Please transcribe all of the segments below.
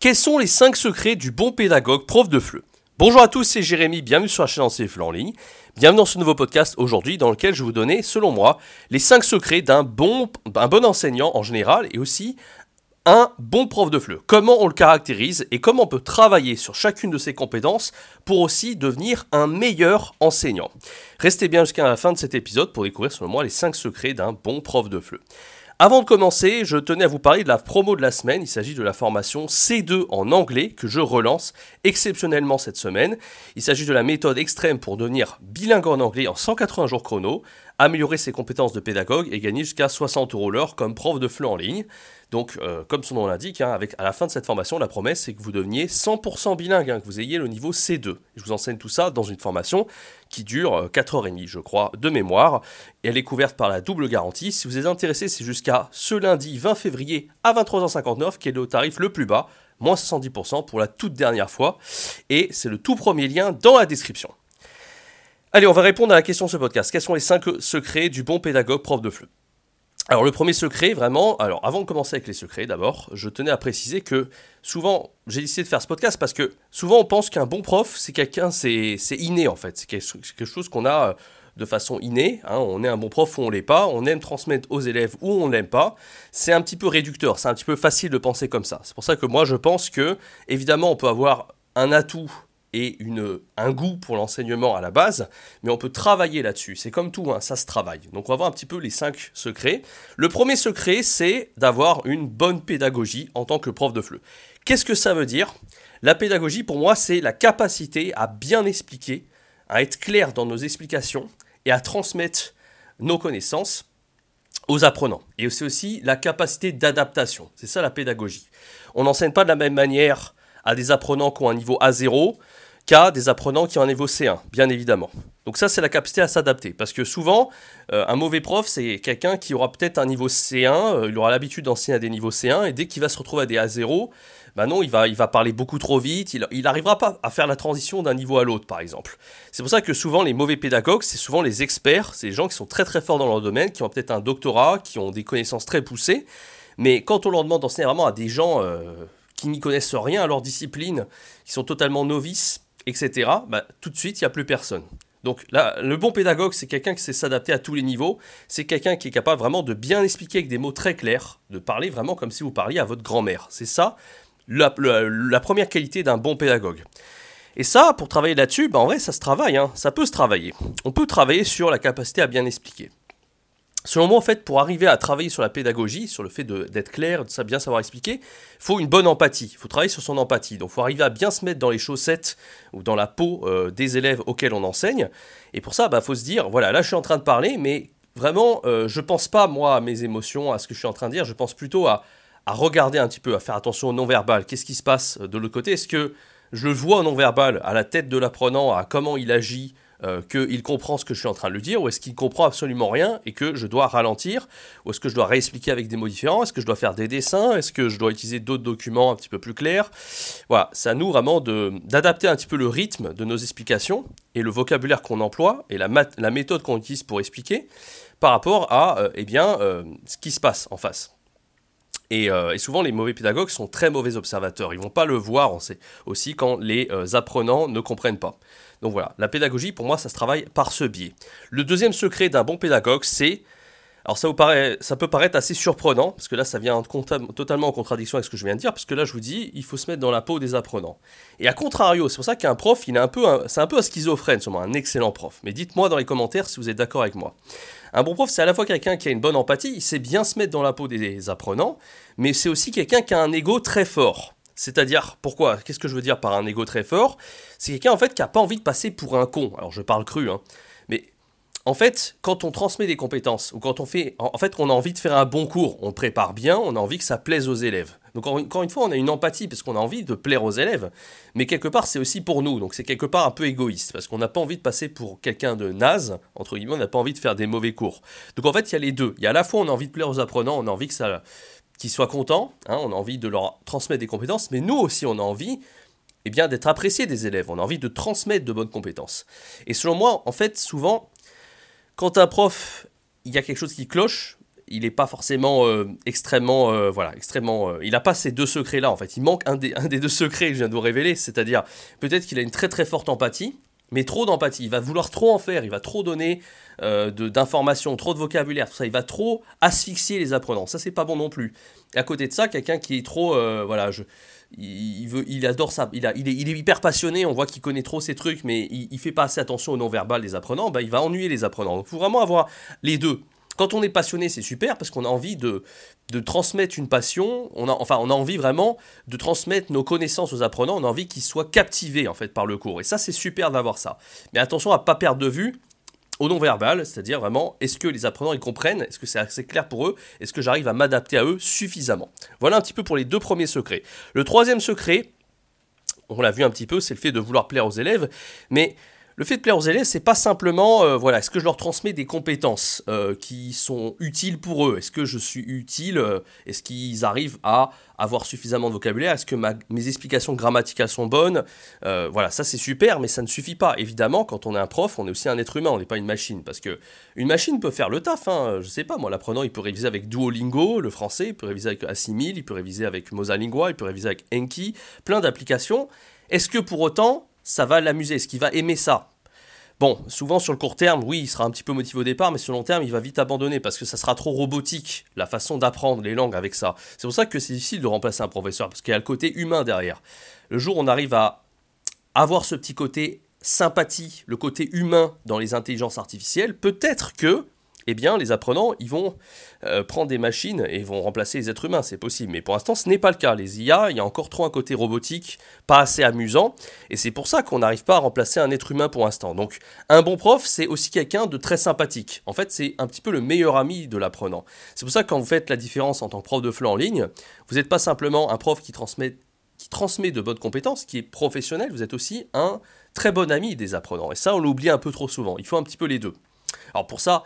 Quels sont les 5 secrets du bon pédagogue prof de FLE Bonjour à tous, c'est Jérémy, bienvenue sur la chaîne FLE en ligne. Bienvenue dans ce nouveau podcast aujourd'hui dans lequel je vais vous donner, selon moi, les 5 secrets d'un bon, un bon enseignant en général et aussi un bon prof de FLE. Comment on le caractérise et comment on peut travailler sur chacune de ses compétences pour aussi devenir un meilleur enseignant? Restez bien jusqu'à la fin de cet épisode pour découvrir selon moi les 5 secrets d'un bon prof de FLE. Avant de commencer, je tenais à vous parler de la promo de la semaine. Il s'agit de la formation C2 en anglais que je relance exceptionnellement cette semaine. Il s'agit de la méthode extrême pour devenir bilingue en anglais en 180 jours chrono, améliorer ses compétences de pédagogue et gagner jusqu'à 60 euros l'heure comme prof de FLE en ligne. Donc, euh, comme son nom l'indique, hein, à la fin de cette formation, la promesse, c'est que vous deveniez 100% bilingue, hein, que vous ayez le niveau C2. Je vous enseigne tout ça dans une formation qui dure 4h30, euh, je crois, de mémoire. Elle est couverte par la double garantie. Si vous êtes intéressé, c'est jusqu'à ce lundi 20 février à 23h59, qui est le tarif le plus bas, moins 70% pour la toute dernière fois. Et c'est le tout premier lien dans la description. Allez, on va répondre à la question de ce podcast. Quels sont les 5 secrets du bon pédagogue prof de FLE alors le premier secret, vraiment, alors avant de commencer avec les secrets d'abord, je tenais à préciser que souvent, j'ai décidé de faire ce podcast parce que souvent on pense qu'un bon prof, c'est quelqu'un, c'est inné en fait, c'est quelque chose qu'on a euh, de façon innée, hein. on est un bon prof ou on l'est pas, on aime transmettre aux élèves ou on l'aime pas, c'est un petit peu réducteur, c'est un petit peu facile de penser comme ça. C'est pour ça que moi je pense que, évidemment, on peut avoir un atout et une, un goût pour l'enseignement à la base, mais on peut travailler là-dessus. C'est comme tout, hein, ça se travaille. Donc on va voir un petit peu les cinq secrets. Le premier secret, c'est d'avoir une bonne pédagogie en tant que prof de FLE. Qu'est-ce que ça veut dire? La pédagogie, pour moi, c'est la capacité à bien expliquer, à être clair dans nos explications et à transmettre nos connaissances aux apprenants. Et c'est aussi la capacité d'adaptation. C'est ça la pédagogie. On n'enseigne pas de la même manière à des apprenants qui ont un niveau A0 qu'à des apprenants qui ont un niveau C1, bien évidemment. Donc ça, c'est la capacité à s'adapter. Parce que souvent, euh, un mauvais prof, c'est quelqu'un qui aura peut-être un niveau C1, euh, il aura l'habitude d'enseigner à des niveaux C1, et dès qu'il va se retrouver à des A0, bah non, il va, il va parler beaucoup trop vite, il n'arrivera pas à faire la transition d'un niveau à l'autre, par exemple. C'est pour ça que souvent, les mauvais pédagogues, c'est souvent les experts, c'est les gens qui sont très très forts dans leur domaine, qui ont peut-être un doctorat, qui ont des connaissances très poussées, mais quand on leur demande d'enseigner vraiment à des gens... Euh, qui n'y connaissent rien à leur discipline, qui sont totalement novices, etc., bah, tout de suite, il n'y a plus personne. Donc là, le bon pédagogue, c'est quelqu'un qui sait s'adapter à tous les niveaux, c'est quelqu'un qui est capable vraiment de bien expliquer avec des mots très clairs, de parler vraiment comme si vous parliez à votre grand-mère. C'est ça la, première qualité d'un bon pédagogue. Et ça, pour travailler là-dessus, bah, en vrai, ça se travaille, hein. ça peut se travailler. On peut travailler sur la capacité à bien expliquer. Selon moi, en fait, pour arriver à travailler sur la pédagogie, sur le fait d'être clair, de bien savoir expliquer, il faut une bonne empathie. Il faut travailler sur son empathie. Donc, il faut arriver à bien se mettre dans les chaussettes ou dans la peau euh, des élèves auxquels on enseigne. Et pour ça, il bah, faut se dire, voilà, là, je suis en train de parler, mais vraiment, euh, je ne pense pas, moi, à mes émotions, à ce que je suis en train de dire. Je pense plutôt à, à regarder un petit peu, à faire attention au non-verbal. Qu'est-ce qui se passe de l'autre côté? Est-ce que je vois au non-verbal, à la tête de l'apprenant, à comment il agit euh, qu'il comprend ce que je suis en train de lui dire, ou est-ce qu'il comprend absolument rien et que je dois ralentir, ou est-ce que je dois réexpliquer avec des mots différents, est-ce que je dois faire des dessins, est-ce que je dois utiliser d'autres documents un petit peu plus clairs. Voilà, à nous vraiment d'adapter un petit peu le rythme de nos explications et le vocabulaire qu'on emploie et la, la méthode qu'on utilise pour expliquer par rapport à euh, eh bien, euh, ce qui se passe en face. Et, souvent, les mauvais pédagogues sont très mauvais observateurs. Ils vont pas le voir on sait, aussi quand les apprenants ne comprennent pas. Donc voilà, la pédagogie, pour moi, ça se travaille par ce biais. Le deuxième secret d'un bon pédagogue, c'est... Alors ça, peut paraître assez surprenant, parce que là, ça vient totalement en contradiction avec ce que je viens de dire, parce que là, je vous dis, il faut se mettre dans la peau des apprenants. Et à contrario, c'est pour ça qu'un prof, il est un peu, c'est un peu un schizophrène, sûrement un excellent prof. Mais dites-moi dans les commentaires si vous êtes d'accord avec moi. Un bon prof, c'est à la fois quelqu'un qui a une bonne empathie, il sait bien se mettre dans la peau des apprenants, mais c'est aussi quelqu'un qui a un ego très fort. C'est-à-dire, pourquoi Qu'est-ce que je veux dire par un ego très fort? C'est quelqu'un en fait qui n'a pas envie de passer pour un con. Alors je parle cru, hein. Mais en fait, quand on transmet des compétences, ou quand on fait. En fait, on a envie de faire un bon cours, on prépare bien, on a envie que ça plaise aux élèves. Donc encore une fois, on a une empathie parce qu'on a envie de plaire aux élèves, mais quelque part c'est aussi pour nous, donc c'est quelque part un peu égoïste parce qu'on n'a pas envie de passer pour quelqu'un de naze, entre guillemets, on n'a pas envie de faire des mauvais cours. Donc en fait, il y a les deux. Il y a à la fois on a envie de plaire aux apprenants, on a envie que ça qu'ils soient contents, hein, on a envie de leur transmettre des compétences, mais nous aussi on a envie eh bien, d'être appréciés des élèves, on a envie de transmettre de bonnes compétences. Et selon moi, en fait, souvent, quand un prof, il y a quelque chose qui cloche, il n'est pas forcément extrêmement, voilà, extrêmement. il n'a pas ces deux secrets-là en fait. Il manque un des, un des deux secrets que je viens de vous révéler, c'est-à-dire peut-être qu'il a une très très forte empathie, mais trop d'empathie. Il va vouloir trop en faire, il va trop donner euh, d'informations, trop de vocabulaire, tout ça. Il va trop asphyxier les apprenants. Ça, c'est pas bon non plus. Et à côté de ça, quelqu'un qui est trop, euh, voilà, je, il, il adore ça. Il, est, hyper passionné. On voit qu'il connaît trop ces trucs, mais il, il fait pas assez attention au non-verbal des apprenants. Bah, il va ennuyer les apprenants. Donc, il faut vraiment avoir les deux. Quand on est passionné, c'est super parce qu'on a envie de, transmettre une passion. On a, enfin, on a envie vraiment de transmettre nos connaissances aux apprenants. On a envie qu'ils soient captivés en fait par le cours. Et ça, c'est super d'avoir ça. Mais attention à pas perdre de vue au non-verbal, c'est-à-dire vraiment, est-ce que les apprenants ils comprennent? Est-ce que c'est assez clair pour eux? Est-ce que j'arrive à m'adapter à eux suffisamment? Voilà un petit peu pour les deux premiers secrets. Le troisième secret, on l'a vu un petit peu, c'est le fait de vouloir plaire aux élèves, mais le fait de plaire aux élèves, c'est pas simplement, euh, voilà, est-ce que je leur transmets des compétences euh, qui sont utiles pour eux? Est-ce que je suis utile euh, Est-ce qu'ils arrivent à avoir suffisamment de vocabulaire? Est-ce que mes explications grammaticales sont bonnes? Voilà, ça c'est super, mais ça ne suffit pas. Évidemment, quand on est un prof, on est aussi un être humain, on n'est pas une machine, parce que une machine peut faire le taf. Hein, je sais pas, moi, l'apprenant, il peut réviser avec Duolingo, le français, il peut réviser avec Assimil, il peut réviser avec Mosalingua, il peut réviser avec Enki, plein d'applications. Est-ce que pour autant ça va l'amuser Est-ce qu'il va aimer ça Bon, souvent sur le court terme, oui, il sera un petit peu motivé au départ, mais sur le long terme, il va vite abandonner parce que ça sera trop robotique, la façon d'apprendre les langues avec ça. C'est pour ça que c'est difficile de remplacer un professeur, parce qu'il y a le côté humain derrière. Le jour où on arrive à avoir ce petit côté sympathie, le côté humain dans les intelligences artificielles, peut-être que eh bien, les apprenants, ils vont euh, prendre des machines et vont remplacer les êtres humains, c'est possible. Mais pour l'instant, ce n'est pas le cas. Les IA, il y a encore trop un côté robotique, pas assez amusant, et c'est pour ça qu'on n'arrive pas à remplacer un être humain pour l'instant. Donc, un bon prof, c'est aussi quelqu'un de très sympathique. En fait, c'est un petit peu le meilleur ami de l'apprenant. C'est pour ça que quand vous faites la différence en tant que prof de FLE en ligne, vous n'êtes pas simplement un prof qui transmet qui transmet de bonnes compétences, qui est professionnel, vous êtes aussi un très bon ami des apprenants. Et ça, on l'oublie un peu trop souvent. Il faut un petit peu les deux. Alors pour ça,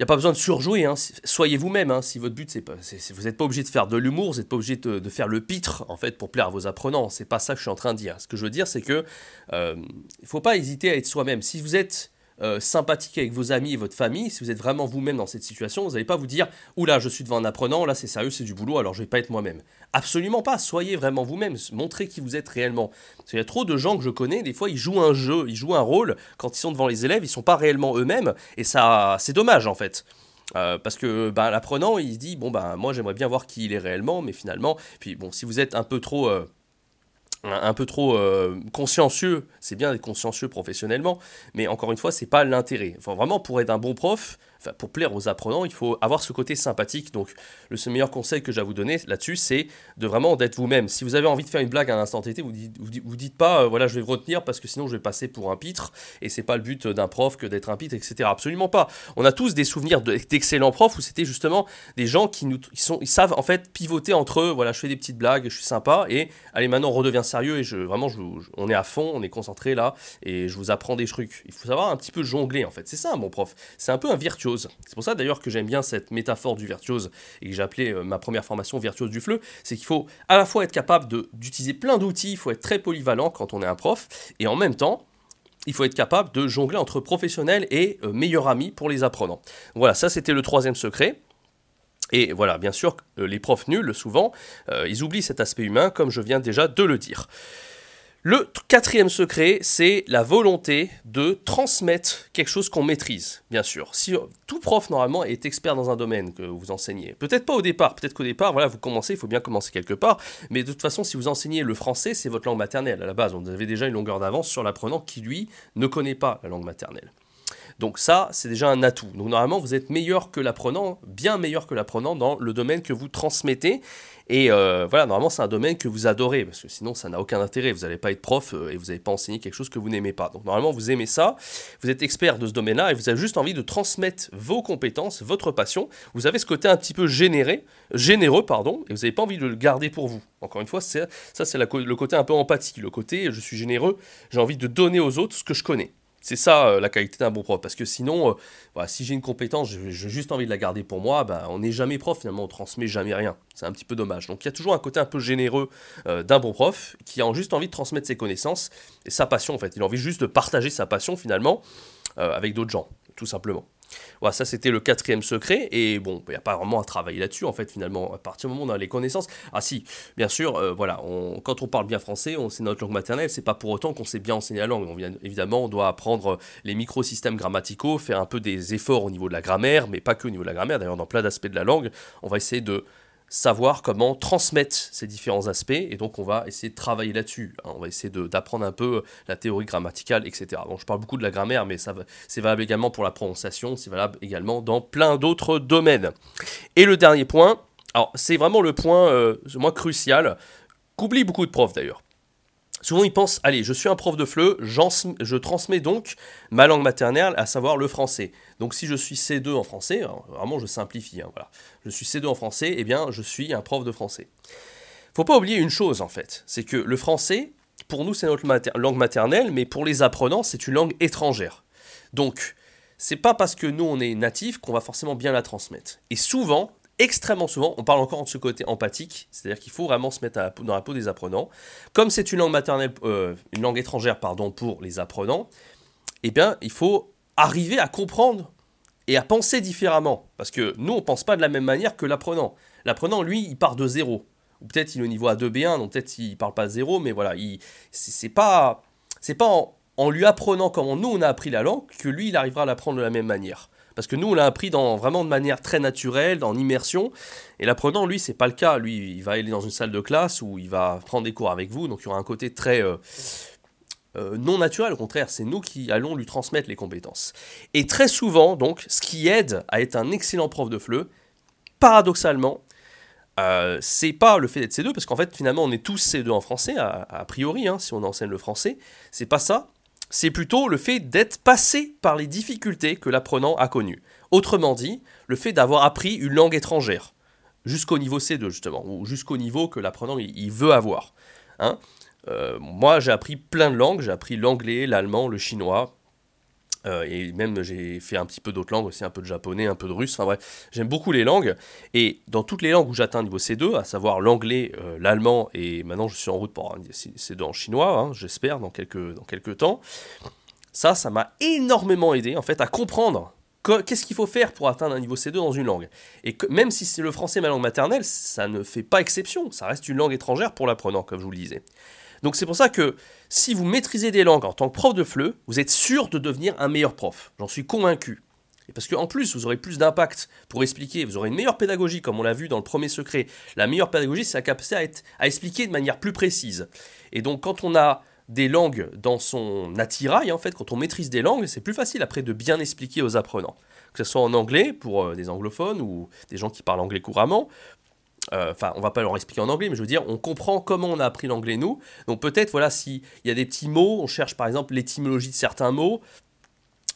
n'y a pas besoin de surjouer, hein. soyez vous-même. Hein. Si votre but, c'est pas, vous n'êtes pas obligé de faire de l'humour, vous n'êtes pas obligé de, faire le pitre en fait pour plaire à vos apprenants. C'est pas ça que je suis en train de dire. Ce que je veux dire, c'est que euh, il faut pas hésiter à être soi-même. Si vous êtes euh, sympathique avec vos amis et votre famille, si vous êtes vraiment vous-même dans cette situation, vous n'allez pas vous dire Oula, je suis devant un apprenant, là c'est sérieux, c'est du boulot, alors je vais pas être moi-même. Absolument pas, soyez vraiment vous-même, montrez qui vous êtes réellement. Parce qu'il y a trop de gens que je connais, des fois ils jouent un jeu, ils jouent un rôle, quand ils sont devant les élèves, ils sont pas réellement eux-mêmes, et ça c'est dommage en fait. Euh, parce que ben, l'apprenant, il se dit, bon, ben, moi j'aimerais bien voir qui il est réellement, mais finalement, puis bon, si vous êtes un peu trop euh, un peu trop euh, consciencieux, c'est bien d'être consciencieux professionnellement, mais encore une fois, c'est pas l'intérêt. Enfin, vraiment, pour être un bon prof, pour plaire aux apprenants, il faut avoir ce côté sympathique. Donc, le meilleur conseil que j'ai à vous donner là-dessus, c'est de vraiment d'être vous-même. Si vous avez envie de faire une blague à un instant T, vous dites, vous dites pas, euh, voilà, je vais vous retenir parce que sinon je vais passer pour un pitre, et c'est pas le but d'un prof que d'être un pitre, etc. Absolument pas. On a tous des souvenirs d'excellents profs où c'était justement des gens qui nous, sont, ils savent en fait pivoter entre eux. Voilà, je fais des petites blagues, je suis sympa, et allez, maintenant on redevient sérieux et je, vraiment, on est à fond, on est concentré là, et je vous apprends des trucs. Il faut savoir un petit peu jongler en fait. C'est ça, mon prof. C'est un peu un virtuose c'est pour ça d'ailleurs que j'aime bien cette métaphore du virtuose et que j'ai appelé euh, ma première formation virtuose du fleu. C'est qu'il faut à la fois être capable d'utiliser plein d'outils, il faut être très polyvalent quand on est un prof, et en même temps, il faut être capable de jongler entre professionnel et euh, meilleur ami pour les apprenants. Voilà, ça c'était le troisième secret. Et voilà, bien sûr, euh, les profs nuls, souvent, ils oublient cet aspect humain, comme je viens déjà de le dire. Le quatrième secret, c'est la volonté de transmettre quelque chose qu'on maîtrise, bien sûr. Si tout prof normalement est expert dans un domaine que vous enseignez, peut-être pas au départ, peut-être qu'au départ, voilà, vous commencez, il faut bien commencer quelque part, mais de toute façon, si vous enseignez le français, c'est votre langue maternelle à la base. Vous avez déjà une longueur d'avance sur l'apprenant qui lui ne connaît pas la langue maternelle. Donc ça, c'est déjà un atout. Donc normalement, vous êtes meilleur que l'apprenant, bien meilleur que l'apprenant dans le domaine que vous transmettez. Et euh, voilà, normalement, c'est un domaine que vous adorez, parce que sinon, ça n'a aucun intérêt. Vous n'allez pas être prof euh, et vous n'allez pas enseigner quelque chose que vous n'aimez pas. Donc, normalement, vous aimez ça, vous êtes expert de ce domaine-là et vous avez juste envie de transmettre vos compétences, votre passion. Vous avez ce côté un petit peu généré, généreux, pardon, et vous n'avez pas envie de le garder pour vous. Encore une fois, ça, c'est le côté un peu empathie, le côté je suis généreux, j'ai envie de donner aux autres ce que je connais. C'est ça euh, la qualité d'un bon prof. Parce que sinon, euh, si j'ai une compétence, j'ai juste envie de la garder pour moi, bah, on n'est jamais prof finalement, on transmet jamais rien. C'est un petit peu dommage. Donc il y a toujours un côté un peu généreux euh, d'un bon prof qui a juste envie de transmettre ses connaissances et sa passion en fait. Il a envie juste de partager sa passion finalement avec d'autres gens, tout simplement. Voilà, ça c'était le quatrième secret, et bon, il n'y a pas vraiment à travailler là-dessus, en fait, finalement, à partir du moment où on a les connaissances. Ah si, bien sûr, euh, voilà, quand on parle bien français, c'est notre langue maternelle, c'est pas pour autant qu'on sait bien enseigner la langue. On, évidemment, on doit apprendre les microsystèmes grammaticaux, faire un peu des efforts au niveau de la grammaire, mais pas que au niveau de la grammaire, d'ailleurs, dans plein d'aspects de la langue, on va essayer de savoir comment transmettre ces différents aspects, et donc on va essayer de travailler là-dessus. Hein. On va essayer d'apprendre un peu la théorie grammaticale, etc. Donc je parle beaucoup de la grammaire, mais c'est valable également pour la prononciation, c'est valable également dans plein d'autres domaines. Et le dernier point, alors c'est vraiment le point euh, moins crucial, qu'oublient beaucoup de profs d'ailleurs. Souvent, ils pensent, allez, je suis un prof de FLE, je transmets donc ma langue maternelle, à savoir le français. Donc, si je suis C2 en français, vraiment, je simplifie, hein, voilà. Je suis C2 en français, eh bien, je suis un prof de français. Faut pas oublier une chose, en fait, c'est que le français, pour nous, c'est notre langue maternelle, mais pour les apprenants, c'est une langue étrangère. Donc, c'est pas parce que nous, on est natif qu'on va forcément bien la transmettre. Et souvent, extrêmement souvent, on parle encore de ce côté empathique, c'est-à-dire qu'il faut vraiment se mettre dans la peau des apprenants. Comme c'est une langue maternelle, euh, une langue étrangère, pardon, pour les apprenants, eh bien, il faut arriver à comprendre et à penser différemment. Parce que nous, on ne pense pas de la même manière que l'apprenant. L'apprenant, lui, il part de zéro. Ou peut-être il est au niveau A2B1, donc peut-être il ne parle pas de zéro, mais voilà, c'est pas, c'est pas en, en, lui apprenant comment nous, on a appris la langue, que lui, il arrivera à l'apprendre de la même manière. Parce que nous, on l'a appris dans, vraiment de manière très naturelle, en immersion. Et l'apprenant, lui, c'est pas le cas. Lui, il va aller dans une salle de classe où il va prendre des cours avec vous. Donc, il y aura un côté très euh, euh, non naturel. Au contraire, c'est nous qui allons lui transmettre les compétences. Et très souvent, donc, ce qui aide à être un excellent prof de FLE, paradoxalement, euh, c'est pas le fait d'être C2, parce qu'en fait, finalement, on est tous C2 en français, a, priori, hein, si on enseigne le français. C'est pas ça c'est plutôt le fait d'être passé par les difficultés que l'apprenant a connues. Autrement dit, le fait d'avoir appris une langue étrangère, jusqu'au niveau C2 justement, ou jusqu'au niveau que l'apprenant il, veut avoir. Hein. Euh, moi j'ai appris plein de langues, j'ai appris l'anglais, l'allemand, le chinois, euh, et même j'ai fait un petit peu d'autres langues aussi, un peu de japonais, un peu de russe, enfin bref, j'aime beaucoup les langues. Et dans toutes les langues où j'atteins niveau C2, à savoir l'anglais, euh, l'allemand, et maintenant je suis en route pour un C2 en chinois, hein, j'espère, dans quelques, dans quelques temps, ça, ça m'a énormément aidé en fait à comprendre qu'est-ce qu'il faut faire pour atteindre un niveau C2 dans une langue. Et même si c'est le français ma langue maternelle, ça ne fait pas exception, ça reste une langue étrangère pour l'apprenant, comme je vous le disais. Donc c'est pour ça que si vous maîtrisez des langues en tant que prof de FLE, vous êtes sûr de devenir un meilleur prof. J'en suis convaincu. Et parce qu'en plus, vous aurez plus d'impact pour expliquer, vous aurez une meilleure pédagogie, comme on l'a vu dans le premier secret. La meilleure pédagogie, c'est la capacité à, être, à expliquer de manière plus précise. Et donc quand on a des langues dans son attirail, en fait, quand on maîtrise des langues, c'est plus facile après de bien expliquer aux apprenants. Que ce soit en anglais pour euh, des anglophones ou des gens qui parlent anglais couramment, euh, enfin, on va pas leur expliquer en anglais, mais je veux dire, on comprend comment on a appris l'anglais nous. Donc peut-être, voilà, s'il y a des petits mots, on cherche par exemple l'étymologie de certains mots,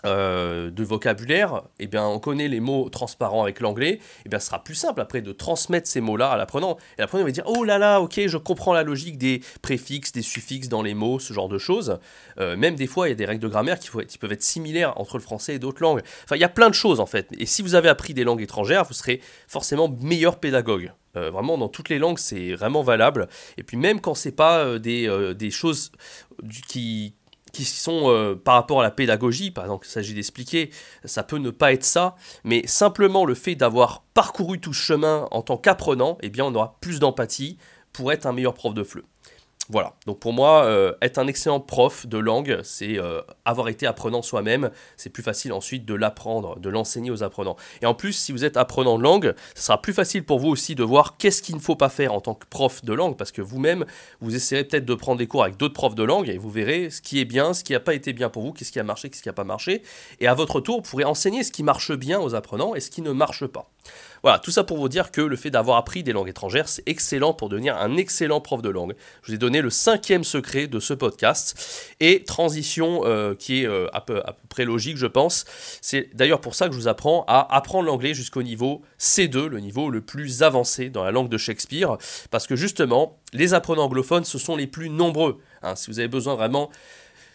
euh, de vocabulaire, eh bien, on connaît les mots transparents avec l'anglais, eh bien, ce sera plus simple après de transmettre ces mots-là à l'apprenant. Et l'apprenant va dire Oh là là, ok, je comprends la logique des préfixes, des suffixes dans les mots, ce genre de choses. Euh, même des fois, il y a des règles de grammaire qui, peuvent être similaires entre le français et d'autres langues. Enfin, il y a plein de choses en fait. Et si vous avez appris des langues étrangères, vous serez forcément meilleur pédagogue. Euh, vraiment, dans toutes les langues, c'est vraiment valable. Et puis même quand c'est pas des, des choses qui qui sont euh, par rapport à la pédagogie, par exemple, il s'agit d'expliquer, ça peut ne pas être ça, mais simplement le fait d'avoir parcouru tout ce chemin en tant qu'apprenant, eh bien on aura plus d'empathie pour être un meilleur prof de FLE. Voilà, donc pour moi, euh, être un excellent prof de langue, c'est euh, avoir été apprenant soi-même. C'est plus facile ensuite de l'apprendre, de l'enseigner aux apprenants. Et en plus, si vous êtes apprenant de langue, ce sera plus facile pour vous aussi de voir qu'est-ce qu'il ne faut pas faire en tant que prof de langue, parce que vous-même, vous essayerez peut-être de prendre des cours avec d'autres profs de langue et vous verrez ce qui est bien, ce qui n'a pas été bien pour vous, qu'est-ce qui a marché, qu'est-ce qui n'a pas marché. Et à votre tour, vous pourrez enseigner ce qui marche bien aux apprenants et ce qui ne marche pas. Voilà, tout ça pour vous dire que le fait d'avoir appris des langues étrangères, c'est excellent pour devenir un excellent prof de langue. Je vous ai donné le cinquième secret de ce podcast. Et transition euh, qui est euh, à, peu, près logique, je pense. C'est d'ailleurs pour ça que je vous apprends à apprendre l'anglais jusqu'au niveau C2, le niveau le plus avancé dans la langue de Shakespeare. Parce que justement, les apprenants anglophones, ce sont les plus nombreux. Hein. si vous avez besoin vraiment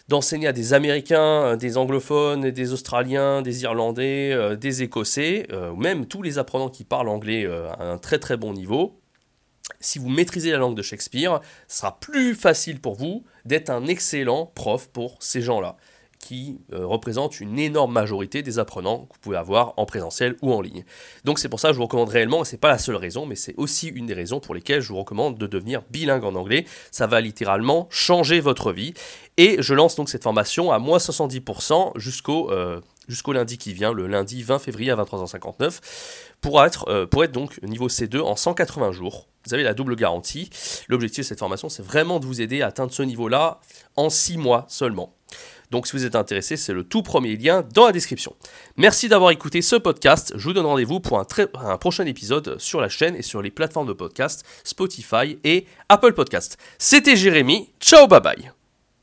d'enseigner à des Américains, euh, des anglophones, des Australiens, des Irlandais, euh, des Écossais, euh, même tous les apprenants qui parlent anglais à un très très bon niveau. Si vous maîtrisez la langue de Shakespeare, ce sera plus facile pour vous d'être un excellent prof pour ces gens-là. Qui euh, représente une énorme majorité des apprenants que vous pouvez avoir en présentiel ou en ligne. Donc c'est pour ça que je vous recommande réellement, et c'est pas la seule raison, mais c'est aussi une des raisons pour lesquelles je vous recommande de devenir bilingue en anglais. Ça va littéralement changer votre vie. Et je lance donc cette formation à moins 70% jusqu'au euh, jusqu'au lundi qui vient, le lundi 20 février à 23h59, pour être, euh, pour être donc niveau C2 en 180 jours. Vous avez la double garantie. L'objectif de cette formation, c'est vraiment de vous aider à atteindre ce niveau-là en 6 mois seulement. Donc si vous êtes intéressé, c'est le tout premier lien dans la description. Merci d'avoir écouté ce podcast. Je vous donne rendez-vous pour un, prochain épisode sur la chaîne et sur les plateformes de podcast Spotify et Apple Podcast. C'était Jérémy. Ciao, bye bye.